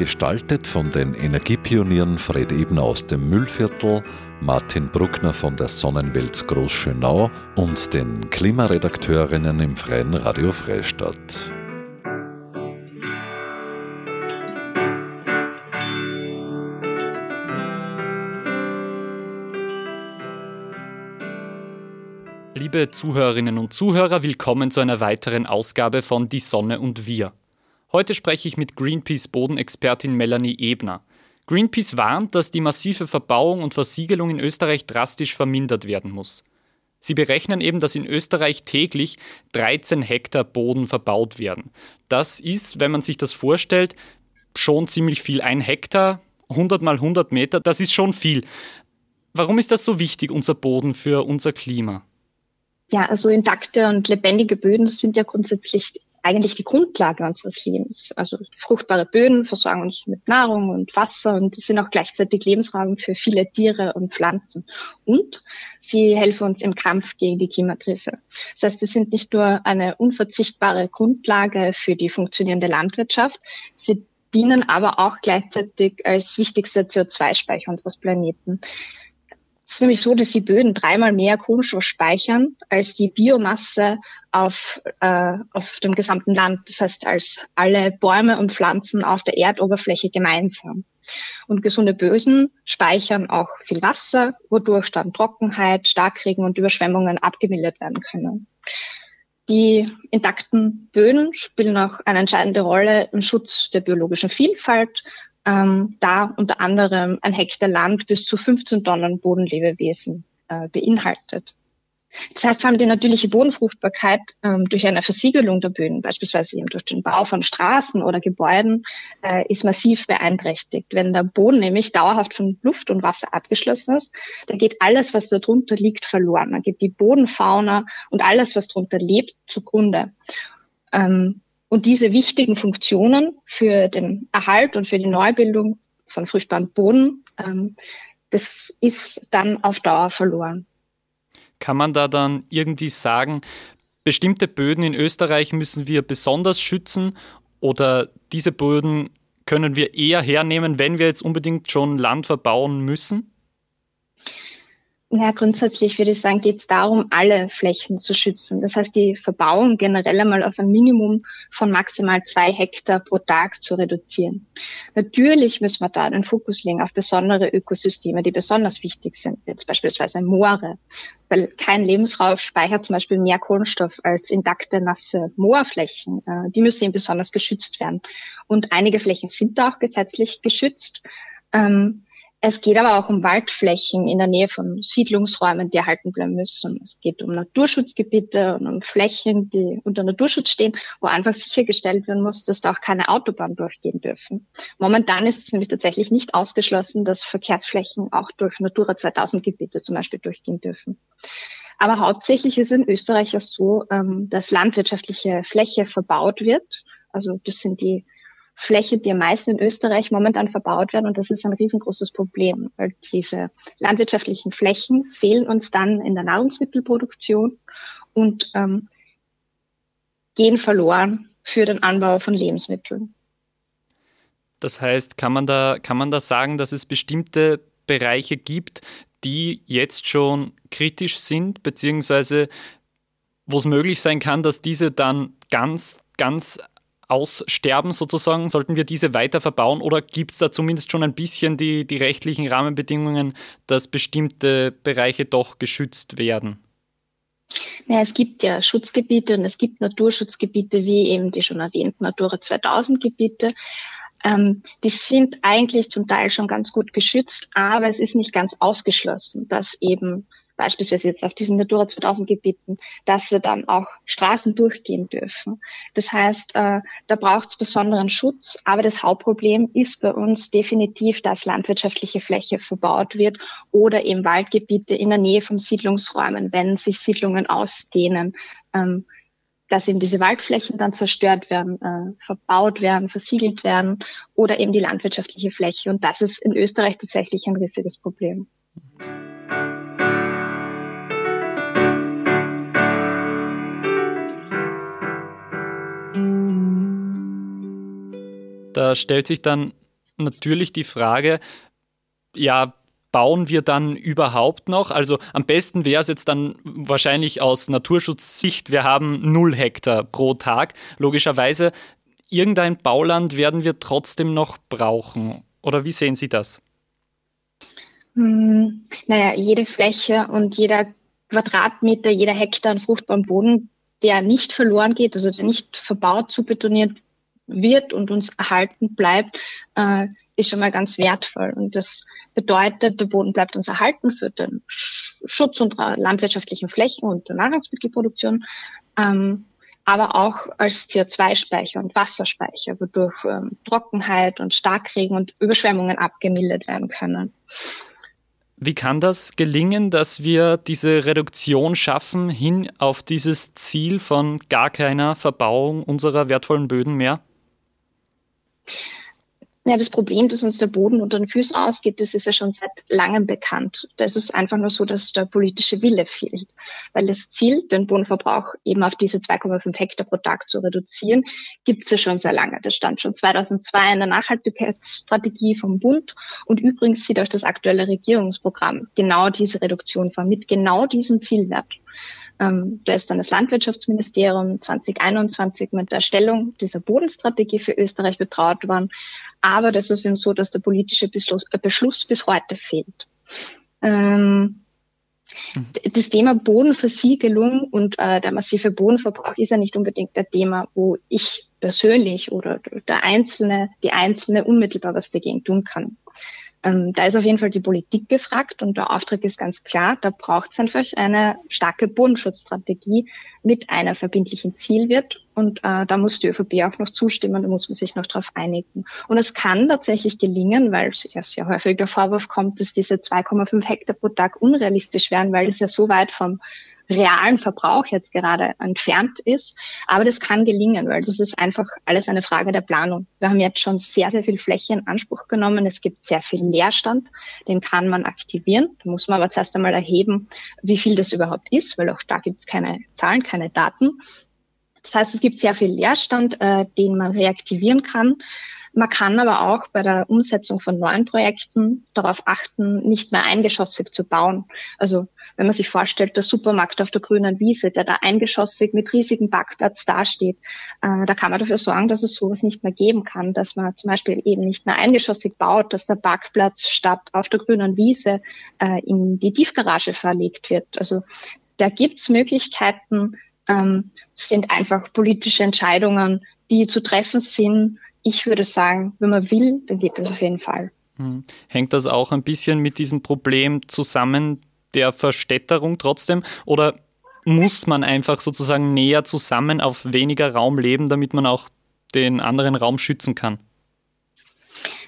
Gestaltet von den Energiepionieren Fred Ebner aus dem Müllviertel, Martin Bruckner von der Sonnenwelt Großschönau und den Klimaredakteurinnen im Freien Radio Freistadt. Liebe Zuhörerinnen und Zuhörer, willkommen zu einer weiteren Ausgabe von Die Sonne und wir. Heute spreche ich mit Greenpeace-Bodenexpertin Melanie Ebner. Greenpeace warnt, dass die massive Verbauung und Versiegelung in Österreich drastisch vermindert werden muss. Sie berechnen eben, dass in Österreich täglich 13 Hektar Boden verbaut werden. Das ist, wenn man sich das vorstellt, schon ziemlich viel. Ein Hektar, 100 mal 100 Meter, das ist schon viel. Warum ist das so wichtig, unser Boden für unser Klima? Ja, also intakte und lebendige Böden sind ja grundsätzlich eigentlich die Grundlage unseres Lebens. Also fruchtbare Böden versorgen uns mit Nahrung und Wasser und sind auch gleichzeitig Lebensraum für viele Tiere und Pflanzen. Und sie helfen uns im Kampf gegen die Klimakrise. Das heißt, sie sind nicht nur eine unverzichtbare Grundlage für die funktionierende Landwirtschaft, sie dienen aber auch gleichzeitig als wichtigster CO2-Speicher unseres Planeten. Es ist nämlich so, dass die Böden dreimal mehr Kohlenstoff speichern als die Biomasse auf, äh, auf dem gesamten Land. Das heißt, als alle Bäume und Pflanzen auf der Erdoberfläche gemeinsam. Und gesunde Bösen speichern auch viel Wasser, wodurch dann Trockenheit, Starkregen und Überschwemmungen abgemildert werden können. Die intakten Böden spielen auch eine entscheidende Rolle im Schutz der biologischen Vielfalt ähm, da unter anderem ein Hektar Land bis zu 15 Tonnen Bodenlebewesen äh, beinhaltet. Das heißt, vor allem die natürliche Bodenfruchtbarkeit ähm, durch eine Versiegelung der Böden, beispielsweise eben durch den Bau von Straßen oder Gebäuden, äh, ist massiv beeinträchtigt. Wenn der Boden nämlich dauerhaft von Luft und Wasser abgeschlossen ist, dann geht alles, was darunter liegt, verloren. Dann geht die Bodenfauna und alles, was darunter lebt, zugrunde. Ähm, und diese wichtigen Funktionen für den Erhalt und für die Neubildung von fruchtbaren Boden, ähm, das ist dann auf Dauer verloren. Kann man da dann irgendwie sagen, bestimmte Böden in Österreich müssen wir besonders schützen oder diese Böden können wir eher hernehmen, wenn wir jetzt unbedingt schon Land verbauen müssen? Ja, grundsätzlich würde ich sagen, geht es darum, alle Flächen zu schützen. Das heißt, die Verbauung generell einmal auf ein Minimum von maximal zwei Hektar pro Tag zu reduzieren. Natürlich müssen wir da den Fokus legen auf besondere Ökosysteme, die besonders wichtig sind, jetzt beispielsweise Moore, weil kein Lebensraum speichert zum Beispiel mehr Kohlenstoff als intakte, nasse Moorflächen. Äh, die müssen eben besonders geschützt werden. Und einige Flächen sind da auch gesetzlich geschützt. Ähm, es geht aber auch um Waldflächen in der Nähe von Siedlungsräumen, die erhalten bleiben müssen. Es geht um Naturschutzgebiete und um Flächen, die unter Naturschutz stehen, wo einfach sichergestellt werden muss, dass da auch keine Autobahnen durchgehen dürfen. Momentan ist es nämlich tatsächlich nicht ausgeschlossen, dass Verkehrsflächen auch durch Natura 2000 Gebiete zum Beispiel durchgehen dürfen. Aber hauptsächlich ist in Österreich ja so, ähm, dass landwirtschaftliche Fläche verbaut wird. Also das sind die Fläche, die am meisten in Österreich momentan verbaut werden. Und das ist ein riesengroßes Problem, weil diese landwirtschaftlichen Flächen fehlen uns dann in der Nahrungsmittelproduktion und ähm, gehen verloren für den Anbau von Lebensmitteln. Das heißt, kann man da, kann man da sagen, dass es bestimmte Bereiche gibt, die jetzt schon kritisch sind, beziehungsweise wo es möglich sein kann, dass diese dann ganz, ganz aussterben sozusagen? Sollten wir diese weiter verbauen oder gibt es da zumindest schon ein bisschen die, die rechtlichen Rahmenbedingungen, dass bestimmte Bereiche doch geschützt werden? Ja, es gibt ja Schutzgebiete und es gibt Naturschutzgebiete wie eben die schon erwähnten Natura 2000 Gebiete. Ähm, die sind eigentlich zum Teil schon ganz gut geschützt, aber es ist nicht ganz ausgeschlossen, dass eben beispielsweise jetzt auf diesen Natura 2000 Gebieten, dass sie dann auch Straßen durchgehen dürfen. Das heißt, äh, da braucht es besonderen Schutz, aber das Hauptproblem ist bei uns definitiv, dass landwirtschaftliche Fläche verbaut wird oder eben Waldgebiete in der Nähe von Siedlungsräumen, wenn sich Siedlungen ausdehnen. Ähm, dass eben diese Waldflächen dann zerstört werden, äh, verbaut werden, versiegelt werden oder eben die landwirtschaftliche Fläche. Und das ist in Österreich tatsächlich ein riesiges Problem. Da stellt sich dann natürlich die Frage, ja, bauen wir dann überhaupt noch? Also am besten wäre es jetzt dann wahrscheinlich aus Naturschutzsicht, wir haben null Hektar pro Tag. Logischerweise, irgendein Bauland werden wir trotzdem noch brauchen. Oder wie sehen Sie das? Hm, naja, jede Fläche und jeder Quadratmeter, jeder Hektar an fruchtbarem Boden, der nicht verloren geht, also der nicht verbaut, zubetoniert wird und uns erhalten bleibt, äh, ist schon mal ganz wertvoll. Und das bedeutet, der Boden bleibt uns erhalten für den Schutz unserer landwirtschaftlichen Flächen und der Nahrungsmittelproduktion, ähm, aber auch als CO2-Speicher und Wasserspeicher, wodurch ähm, Trockenheit und Starkregen und Überschwemmungen abgemildert werden können. Wie kann das gelingen, dass wir diese Reduktion schaffen hin auf dieses Ziel von gar keiner Verbauung unserer wertvollen Böden mehr? Ja, das Problem, dass uns der Boden unter den Füßen ausgeht, das ist ja schon seit langem bekannt. Das ist einfach nur so, dass der politische Wille fehlt. Weil das Ziel, den Bodenverbrauch eben auf diese 2,5 Hektar pro Tag zu reduzieren, gibt es ja schon sehr lange. Das stand schon 2002 in der Nachhaltigkeitsstrategie vom Bund. Und übrigens sieht auch das aktuelle Regierungsprogramm genau diese Reduktion vor, mit genau diesem Zielwert. Ähm, da ist dann das Landwirtschaftsministerium 2021 mit der Erstellung dieser Bodenstrategie für Österreich betraut worden. Aber das ist eben so, dass der politische Beschluss, äh, bis heute fehlt. Ähm, das Thema Bodenversiegelung und äh, der massive Bodenverbrauch ist ja nicht unbedingt der Thema, wo ich persönlich oder der Einzelne, die Einzelne unmittelbar was dagegen tun kann. Ähm, da ist auf jeden Fall die Politik gefragt und der Auftrag ist ganz klar, da braucht es einfach eine starke Bodenschutzstrategie mit einer verbindlichen Zielwert und äh, da muss die ÖVP auch noch zustimmen, da muss man sich noch darauf einigen. Und es kann tatsächlich gelingen, weil es ja sehr häufig der Vorwurf kommt, dass diese 2,5 Hektar pro Tag unrealistisch wären, weil es ja so weit vom realen Verbrauch jetzt gerade entfernt ist. Aber das kann gelingen, weil das ist einfach alles eine Frage der Planung. Wir haben jetzt schon sehr, sehr viel Fläche in Anspruch genommen. Es gibt sehr viel Leerstand, den kann man aktivieren. Da muss man aber zuerst einmal erheben, wie viel das überhaupt ist, weil auch da gibt es keine Zahlen, keine Daten. Das heißt, es gibt sehr viel Leerstand, äh, den man reaktivieren kann. Man kann aber auch bei der Umsetzung von neuen Projekten darauf achten, nicht mehr eingeschossig zu bauen. Also wenn man sich vorstellt, der Supermarkt auf der grünen Wiese, der da eingeschossig mit riesigem Parkplatz dasteht, äh, da kann man dafür sorgen, dass es sowas nicht mehr geben kann, dass man zum Beispiel eben nicht mehr eingeschossig baut, dass der Parkplatz statt auf der grünen Wiese äh, in die Tiefgarage verlegt wird. Also da gibt's Möglichkeiten, ähm, sind einfach politische Entscheidungen, die zu treffen sind. Ich würde sagen, wenn man will, dann geht das auf jeden Fall. Hm. Hängt das auch ein bisschen mit diesem Problem zusammen, der Verstädterung trotzdem? Oder muss man einfach sozusagen näher zusammen auf weniger Raum leben, damit man auch den anderen Raum schützen kann?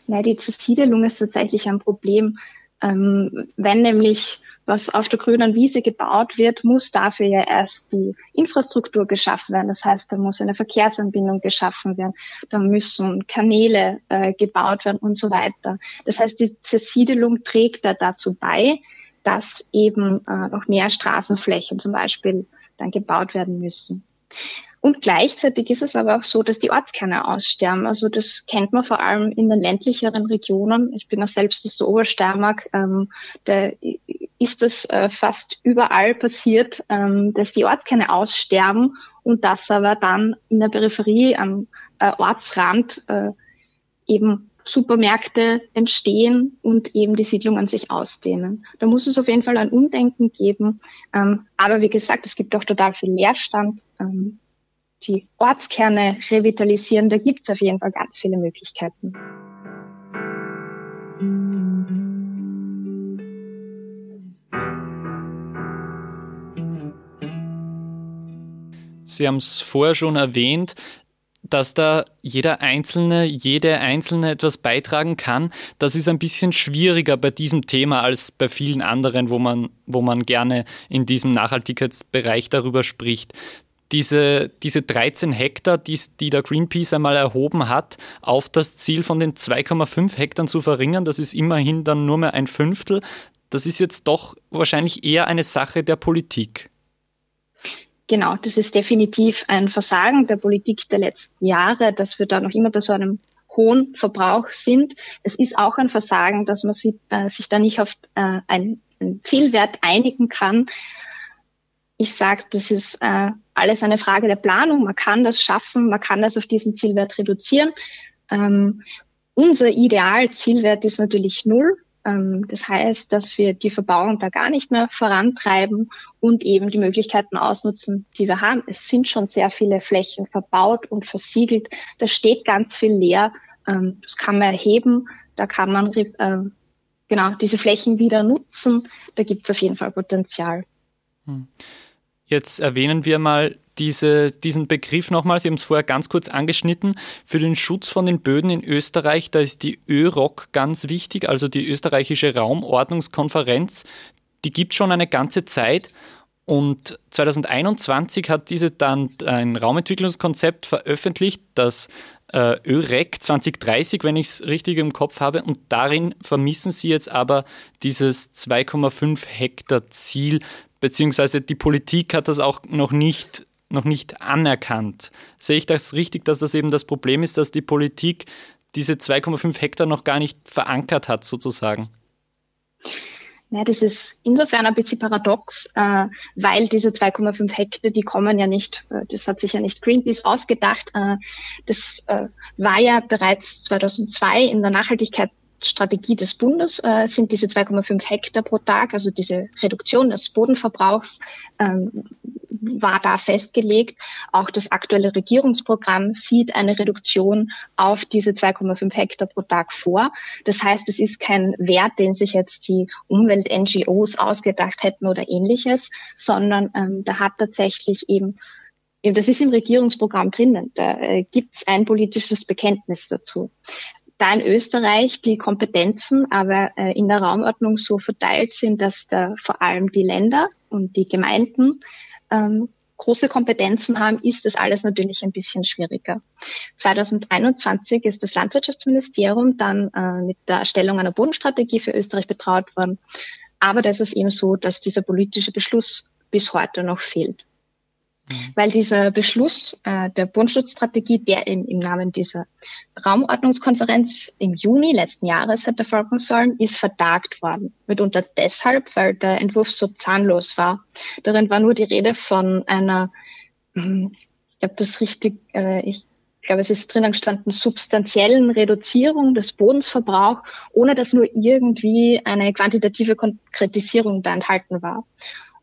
Na, die Zersiedelung ist tatsächlich ein Problem. Ähm, wenn nämlich was auf der grünen Wiese gebaut wird, muss dafür ja erst die Infrastruktur geschaffen werden. Das heißt, da muss eine Verkehrsanbindung geschaffen werden, da müssen Kanäle äh, gebaut werden und so weiter. Das heißt, die Zersiedelung trägt da dazu bei, dass eben äh, noch mehr Straßenflächen zum Beispiel dann gebaut werden müssen. Und gleichzeitig ist es aber auch so, dass die Ortskerne aussterben. Also das kennt man vor allem in den ländlicheren Regionen. Ich bin ja selbst aus der Obersteiermark. Ähm, da ist es äh, fast überall passiert, ähm, dass die Ortskerne aussterben und dass aber dann in der Peripherie am äh, Ortsrand äh, eben Supermärkte entstehen und eben die Siedlungen sich ausdehnen. Da muss es auf jeden Fall ein Umdenken geben. Ähm, aber wie gesagt, es gibt auch total viel Leerstand. Ähm, die Ortskerne revitalisieren, da gibt es auf jeden Fall ganz viele Möglichkeiten. Sie haben es vorher schon erwähnt, dass da jeder Einzelne, jede Einzelne etwas beitragen kann. Das ist ein bisschen schwieriger bei diesem Thema als bei vielen anderen, wo man, wo man gerne in diesem Nachhaltigkeitsbereich darüber spricht. diese, diese 13 Hektar, die, die der Greenpeace einmal erhoben hat, auf das Ziel von den 2,5 Hektar zu verringern, das ist immerhin dann nur mehr ein Fünftel. Das ist jetzt doch wahrscheinlich eher eine Sache der Politik. Genau, das ist definitiv ein Versagen der Politik der letzten Jahre, dass wir da noch immer bei so einem hohen Verbrauch sind. Es ist auch ein Versagen, dass man sich, äh, sich da nicht auf äh, einen, Zielwert einigen kann. Ich sage, das ist äh, alles eine Frage der Planung. Man kann das schaffen, man kann das auf diesen Zielwert reduzieren. Ähm, unser Idealzielwert ist natürlich null. Ähm, das heißt, dass wir die Verbauung da gar nicht mehr vorantreiben und eben die Möglichkeiten ausnutzen, die wir haben. Es sind schon sehr viele Flächen verbaut und versiegelt. Da steht ganz viel leer. Ähm, das kann man erheben. Da kann man ähm, genau diese Flächen wieder nutzen. Da gibt es auf jeden Fall Potenzial. Hm. Jetzt erwähnen wir mal diese, diesen Begriff nochmal. Sie haben es vorher ganz kurz angeschnitten. Für den Schutz von den Böden in Österreich, da ist die ÖROC ganz wichtig, also die österreichische Raumordnungskonferenz. Die gibt schon eine ganze Zeit. Und 2021 hat diese dann ein Raumentwicklungskonzept veröffentlicht, das äh, ÖREC 2030, wenn ich es richtig im Kopf habe. Und darin vermissen sie jetzt aber dieses 2,5 Hektar Ziel beziehungsweise die Politik hat das auch noch nicht, noch nicht anerkannt. Sehe ich das richtig, dass das eben das Problem ist, dass die Politik diese 2,5 Hektar noch gar nicht verankert hat, sozusagen? Ja, das ist insofern ein bisschen paradox, äh, weil diese 2,5 Hektar, die kommen ja nicht, äh, das hat sich ja nicht Greenpeace ausgedacht. Äh, das war ja bereits 2002 in der Nachhaltigkeit Strategie des Bundes äh, sind diese 2,5 Hektar pro Tag, also diese Reduktion des Bodenverbrauchs ähm, war da festgelegt. Auch das aktuelle Regierungsprogramm sieht eine Reduktion auf diese 2,5 Hektar pro Tag vor. Das heißt, es ist kein Wert, den sich jetzt die Umwelt-NGOs ausgedacht hätten oder ähnliches, sondern ähm, da hat tatsächlich eben das ist im Regierungsprogramm drinnen. Da äh, gibt es ein politisches Bekenntnis dazu da in Österreich die Kompetenzen aber äh, in der Raumordnung so verteilt sind, dass da vor allem die Länder und die Gemeinden ähm, große Kompetenzen haben, ist das alles natürlich ein bisschen schwieriger. 2021 ist das Landwirtschaftsministerium dann äh, mit der Erstellung einer Bodenstrategie für Österreich betraut worden. Aber da ist es eben so, dass dieser politische Beschluss bis heute noch fehlt. Mhm. Weil dieser Beschluss äh, der Bodenschutzstrategie, der im, im Namen dieser Raumordnungskonferenz im Juni letzten Jahres hätte folgen sollen, ist vertagt worden. Mitunter deshalb, weil der Entwurf so zahnlos war. Darin war nur die Rede von einer, hm, ich glaube das richtig, äh, ich glaube, es ist drinnen gestanden, substanziellen Reduzierung des Bodensverbrauchs, ohne dass nur irgendwie eine quantitative Konkretisierung da enthalten war.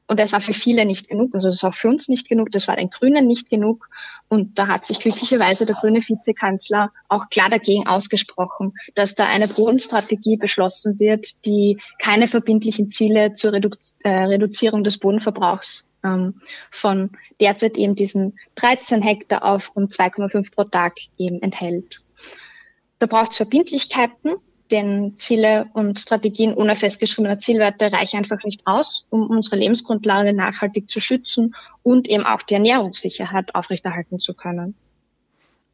Und das war für viele nicht genug, also das war für uns nicht genug, das war den Grünen nicht genug. Und da hat sich glücklicherweise der grüne Vizekanzler auch klar dagegen ausgesprochen, dass da eine Bodenstrategie beschlossen wird, die keine verbindlichen Ziele zur Redu äh, Reduzierung des Bodenverbrauchs ähm, von derzeit eben diesen 13 Hektar auf rund 2,5 pro Tag eben enthält. Da braucht es Verbindlichkeiten denn Ziele und Strategien ohne festgeschriebene Zielwerte reichen einfach nicht aus, um unsere Lebensgrundlage nachhaltig zu schützen und eben auch die Ernährungssicherheit aufrechterhalten zu können.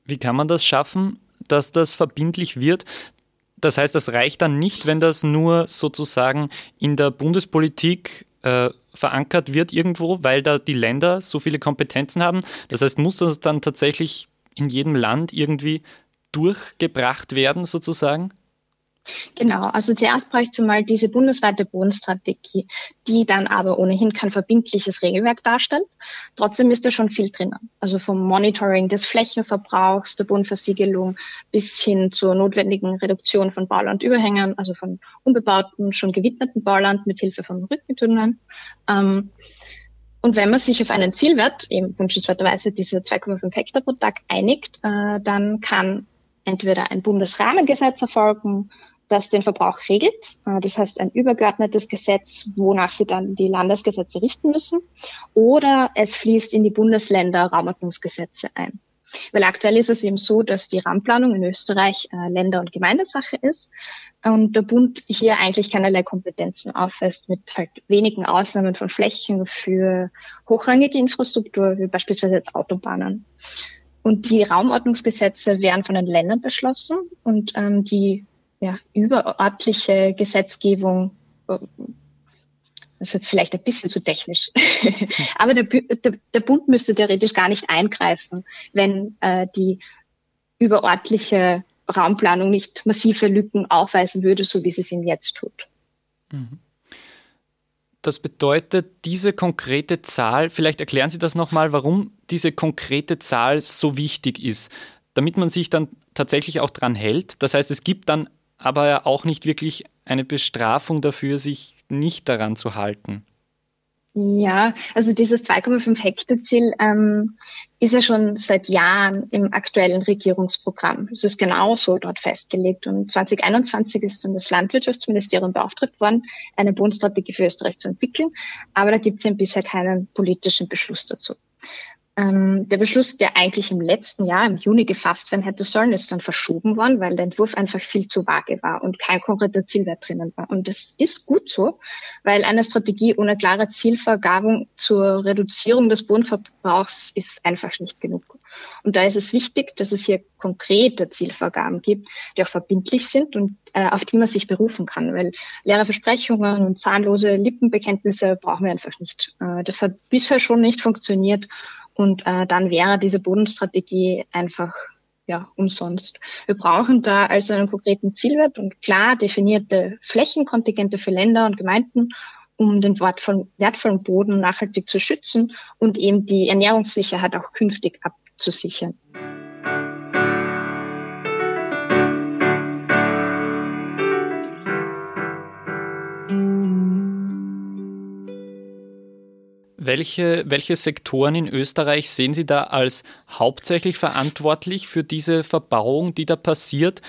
Wie kann man das schaffen, dass das verbindlich wird? Das heißt, das reicht dann nicht, wenn das nur sozusagen in der Bundespolitik äh, verankert wird irgendwo, weil da die Länder so viele Kompetenzen haben. Das heißt, muss das dann tatsächlich in jedem Land irgendwie durchgebracht werden, sozusagen? Genau, also zuerst bräuchte mal diese bundesweite Bodenstrategie, die dann aber ohnehin kein verbindliches Regelwerk darstellt. Trotzdem ist da schon viel drinnen. Also vom Monitoring des Flächenverbrauchs, der Bodenversiegelung bis hin zur notwendigen Reduktion von Baulandüberhängen, also von unbebauten, schon gewidmeten Bauland mit Hilfe von Rückentunneln. Ähm, und wenn man sich auf einen Zielwert, eben wünschenswerterweise diese 2,5 Hektar pro Tag einigt, äh, dann kann entweder ein Bundesrahmengesetz erfolgen das den Verbrauch regelt. Äh, das heißt ein übergeordnetes Gesetz, wonach sie dann die Landesgesetze richten müssen. Oder es fließt in die Bundesländer Raumordnungsgesetze ein. Weil aktuell ist es eben so, dass die Raumplanung in Österreich äh, Länder- und Gemeindesache ist und der Bund hier eigentlich keinerlei Kompetenzen aufweist mit halt wenigen Ausnahmen von Flächen für hochrangige Infrastruktur, wie beispielsweise jetzt Autobahnen. Und die Raumordnungsgesetze werden von den Ländern beschlossen und ähm, die ja, überörtliche Gesetzgebung äh, das ist jetzt vielleicht ein bisschen zu technisch. Aber der, der, der, Bund müsste theoretisch gar nicht eingreifen, wenn äh, die überörtliche Raumplanung nicht massive Lücken aufweisen würde, so wie sie es ihm jetzt tut. Mhm. Das bedeutet, diese konkrete Zahl, vielleicht erklären Sie das nochmal, warum diese konkrete Zahl so wichtig ist, damit man sich dann tatsächlich auch dran hält. Das heißt, es gibt dann aber auch nicht wirklich eine Bestrafung dafür, sich nicht daran zu halten. Ja, also dieses 2,5 Hektar Ziel ähm, ist ja schon seit Jahren im aktuellen Regierungsprogramm. Es ist genauso dort festgelegt. Und 2021 ist dann das Landwirtschaftsministerium beauftragt worden, eine Bodenstrategie für Österreich zu entwickeln. Aber da gibt es ja bisher keinen politischen Beschluss dazu. Ähm, der Beschluss, der eigentlich im letzten Jahr, im Juni gefasst werden hätte sollen, ist dann verschoben worden, weil der Entwurf einfach viel zu vage war und kein konkreter Zielwert drinnen war. Und das ist gut so, weil eine Strategie ohne klare Zielvergabung zur Reduzierung des Bodenverbrauchs ist einfach nicht genug. Und da ist es wichtig, dass es hier konkrete Zielvorgaben gibt, die auch verbindlich sind und äh, auf die man sich berufen kann, weil leere Versprechungen und zahnlose Lippenbekenntnisse brauchen wir einfach nicht. Äh, das hat bisher schon nicht funktioniert und äh, dann wäre diese Bodenstrategie einfach ja, umsonst. Wir brauchen da also einen konkreten Zielwert und klar definierte Flächenkontingente für Länder und Gemeinden, um den wertvollen Boden nachhaltig zu schützen und eben die Ernährungssicherheit auch künftig abzusichern. Welche, welche Sektoren in Österreich sehen Sie da als hauptsächlich verantwortlich für diese Verbauung, die da passiert?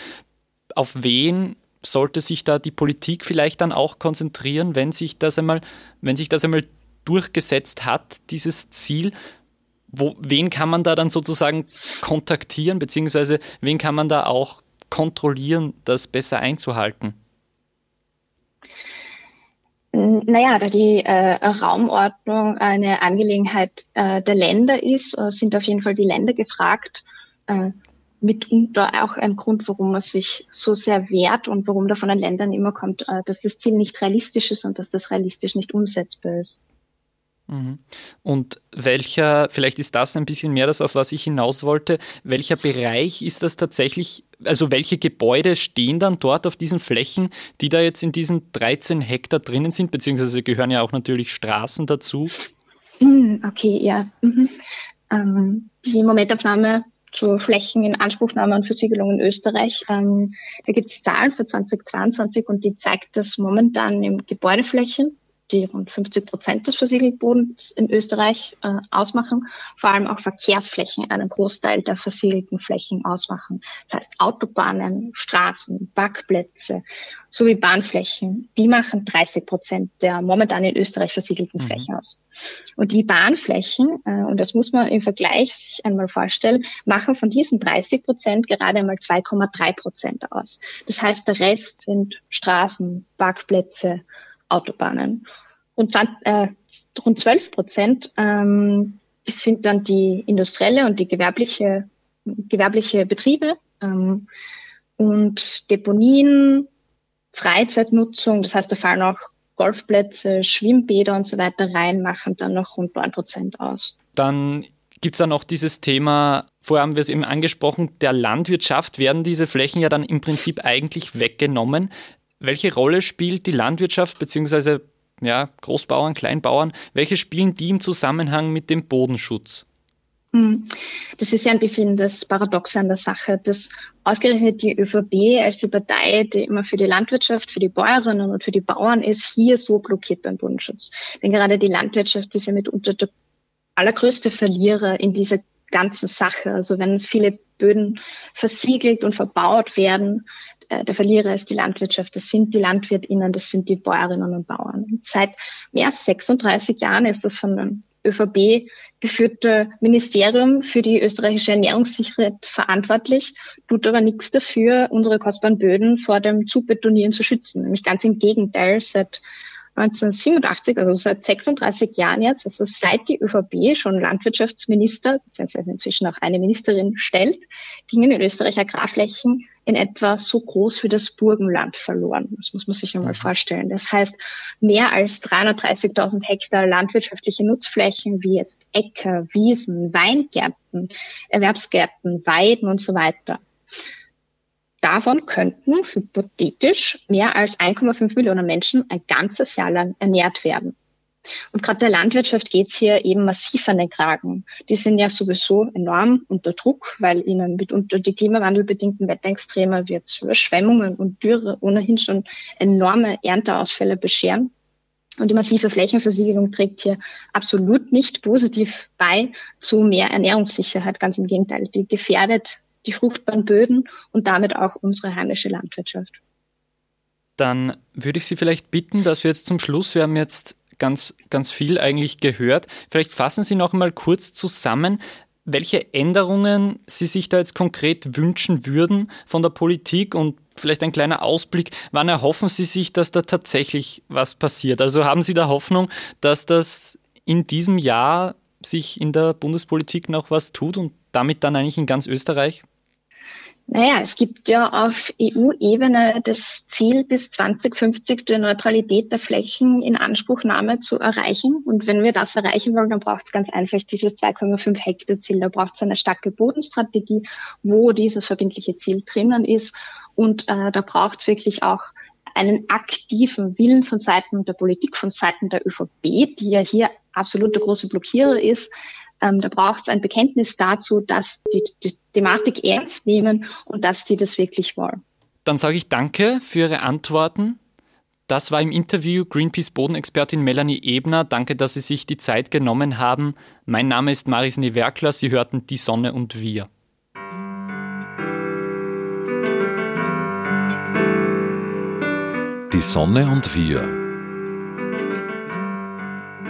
Auf wen sollte sich da die Politik vielleicht dann auch konzentrieren, wenn sich das einmal, wenn sich das einmal durchgesetzt hat, dieses Ziel? Wo, wen kann man da dann sozusagen kontaktieren, beziehungsweise wen kann man da auch kontrollieren, das besser einzuhalten? Naja, da die äh, Raumordnung eine Angelegenheit äh, der Länder ist, äh, sind auf jeden Fall die Länder gefragt. Äh, mitunter auch ein Grund, warum man sich so sehr wehrt und warum da von den Ländern immer kommt, äh, dass das Ziel nicht realistisch ist und dass das realistisch nicht umsetzbar ist. Mhm. Und welcher, vielleicht ist das ein bisschen mehr das, auf was ich hinaus wollte, welcher Bereich ist das tatsächlich, also welche Gebäude stehen dann dort auf diesen Flächen, die da jetzt in diesen 13 Hektar drinnen sind, beziehungsweise gehören ja auch natürlich Straßen dazu? Hm, okay, ja. Mhm. Ähm, die Momentaufnahme zur Flächeninanspruchnahme und Versiegelung in Österreich. Ähm, da gibt es Zahlen für 2022 und die zeigt, dass momentan im Gebäudeflächen die rund 50 Prozent des Versiegelbodens in Österreich äh, ausmachen, vor allem auch Verkehrsflächen einen Großteil der versiegelten Flächen ausmachen. Das heißt Autobahnen, Straßen, Parkplätze sowie Bahnflächen, die machen 30 Prozent der momentan in Österreich versiegelten mhm. Flächen aus. Und die Bahnflächen, äh, und das muss man im Vergleich sich einmal vorstellen, machen von diesen 30 Prozent gerade einmal 2,3 Prozent aus. Das heißt, der Rest sind Straßen, Parkplätze, Autobahnen. Und äh, rund 12 Prozent ähm, sind dann die industrielle und die gewerbliche, gewerbliche Betriebe ähm, und Deponien, Freizeitnutzung, das heißt, da fallen auch Golfplätze, Schwimmbäder und so weiter rein, machen dann noch rund 9 Prozent aus. Dann gibt es da noch dieses Thema, vorher haben wir es eben angesprochen, der Landwirtschaft werden diese Flächen ja dann im Prinzip eigentlich weggenommen. Welche Rolle spielt die Landwirtschaft bzw. Ja, Großbauern, Kleinbauern? Welche spielen die im Zusammenhang mit dem Bodenschutz? Hm. Das ist ja ein bisschen das Paradoxe an der Sache, dass ausgerechnet die ÖVP als die Partei, die immer für die Landwirtschaft, für die Bäuerinnen und für die Bauern ist, hier so blockiert beim Bodenschutz. Denn gerade die Landwirtschaft ist ja mitunter der allergrößte Verlierer in dieser ganzen Sache. Also wenn viele Böden versiegelt und verbaut werden, der Verlierer ist die Landwirtschaft, das sind die LandwirtInnen, das sind die Bäuerinnen und Bauern. Und seit mehr als 36 Jahren ist das von den ÖVP geführte Ministerium für die österreichische Ernährungssicherheit verantwortlich, tut aber nichts dafür, unsere kostbaren Böden vor dem Zubetonieren zu schützen. Nämlich ganz im Gegenteil, seit 1987, also seit 36 Jahren jetzt, also seit die ÖVP schon Landwirtschaftsminister, beziehungsweise inzwischen auch eine Ministerin stellt, gingen in Österreich Agrarflächen in etwa so groß wie das Burgenland verloren. Das muss man sich einmal mhm. vorstellen. Das heißt, mehr als 330.000 Hektar landwirtschaftliche Nutzflächen wie jetzt Äcker, Wiesen, Weingärten, Erwerbsgärten, Weiden und so weiter Davon könnten hypothetisch mehr als 1,5 Millionen Menschen ein ganzes Jahr lang ernährt werden. Und gerade der Landwirtschaft geht's hier eben massiv an den Kragen. Die sind ja sowieso enorm unter Druck, weil ihnen mitunter die klimawandelbedingten Wetterextreme wie jetzt Überschwemmungen und Dürre ohnehin schon enorme Ernteausfälle bescheren. Und die massive Flächenversiegelung trägt hier absolut nicht positiv bei zu mehr Ernährungssicherheit. Ganz im Gegenteil, die gefährdet die fruchtbaren Böden und damit auch unsere heimische Landwirtschaft. Dann würde ich Sie vielleicht bitten, dass wir jetzt zum Schluss, wir haben jetzt ganz, ganz viel eigentlich gehört, vielleicht fassen Sie noch einmal kurz zusammen, welche Änderungen Sie sich da jetzt konkret wünschen würden von der Politik und vielleicht ein kleiner Ausblick, wann erhoffen Sie sich, dass da tatsächlich was passiert? Also haben Sie da Hoffnung, dass das in diesem Jahr sich in der Bundespolitik noch was tut und damit dann eigentlich in ganz Österreich? Naja, es gibt ja auf EU-Ebene das Ziel, bis 2050 die Neutralität der Flächen in Anspruchnahme zu erreichen. Und wenn wir das erreichen wollen, dann braucht es ganz einfach dieses 2,5 Hektar Ziel. Da braucht es eine starke Bodenstrategie, wo dieses verbindliche Ziel drinnen ist. Und äh, da braucht es wirklich auch einen aktiven Willen von Seiten der Politik, von Seiten der ÖVP, die ja hier absolut der große Blockierer ist, ähm, da braucht es ein Bekenntnis dazu, dass die, die Thematik ernst nehmen und dass die das wirklich wollen. Dann sage ich danke für Ihre Antworten. Das war im Interview Greenpeace Bodenexpertin Melanie Ebner. Danke, dass Sie sich die Zeit genommen haben. Mein Name ist Maris Newerkler. Sie hörten Die Sonne und wir. Die Sonne und wir